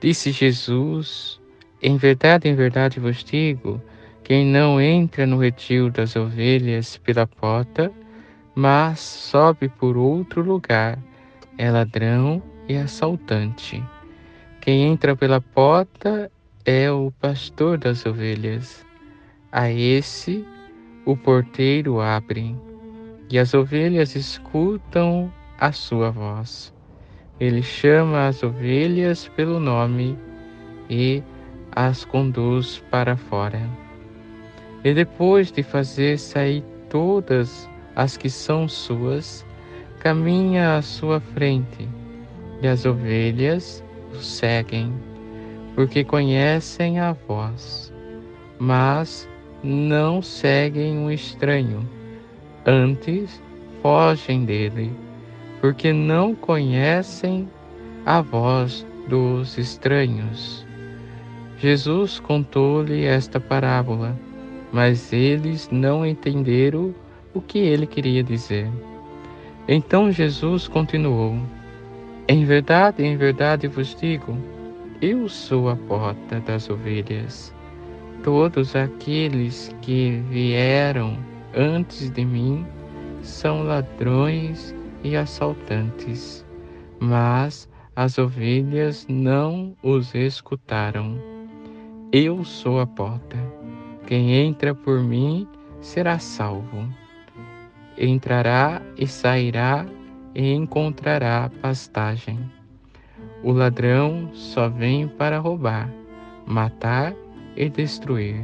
disse Jesus: Em verdade, em verdade vos digo, quem não entra no retiro das ovelhas pela porta, mas sobe por outro lugar, é ladrão e assaltante. Quem entra pela porta é o pastor das ovelhas. A esse o porteiro abre, e as ovelhas escutam a sua voz. Ele chama as ovelhas pelo nome e as conduz para fora. E depois de fazer sair todas as que são suas, caminha à sua frente, e as ovelhas o seguem, porque conhecem a voz, mas não seguem um estranho, antes fogem dele porque não conhecem a voz dos estranhos. Jesus contou-lhe esta parábola, mas eles não entenderam o que ele queria dizer. Então Jesus continuou: Em verdade, em verdade vos digo, eu sou a porta das ovelhas. Todos aqueles que vieram antes de mim são ladrões e assaltantes, mas as ovelhas não os escutaram. Eu sou a porta. Quem entra por mim será salvo. Entrará e sairá e encontrará pastagem. O ladrão só vem para roubar, matar e destruir.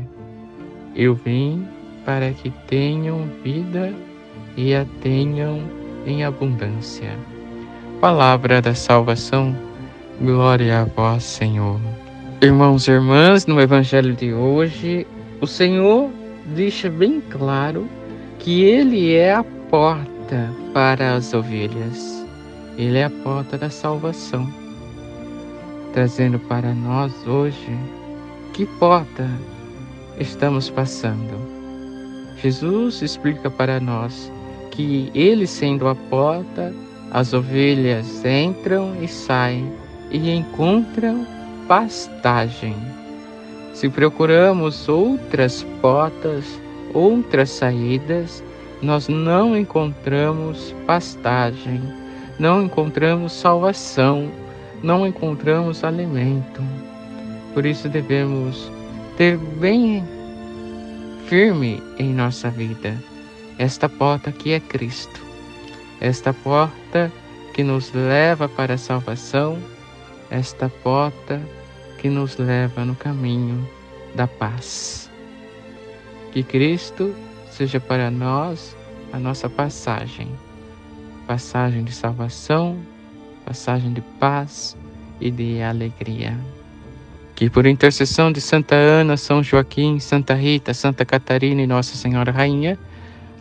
Eu vim para que tenham vida e a tenham em abundância. Palavra da salvação, glória a vós, Senhor. Irmãos e irmãs, no Evangelho de hoje, o Senhor deixa bem claro que Ele é a porta para as ovelhas. Ele é a porta da salvação. Trazendo para nós hoje que porta estamos passando. Jesus explica para nós que ele sendo a porta, as ovelhas entram e saem e encontram pastagem. Se procuramos outras portas, outras saídas, nós não encontramos pastagem, não encontramos salvação, não encontramos alimento. Por isso devemos ter bem firme em nossa vida esta porta que é Cristo, esta porta que nos leva para a salvação, esta porta que nos leva no caminho da paz. Que Cristo seja para nós a nossa passagem, passagem de salvação, passagem de paz e de alegria. Que por intercessão de Santa Ana, São Joaquim, Santa Rita, Santa Catarina e Nossa Senhora Rainha,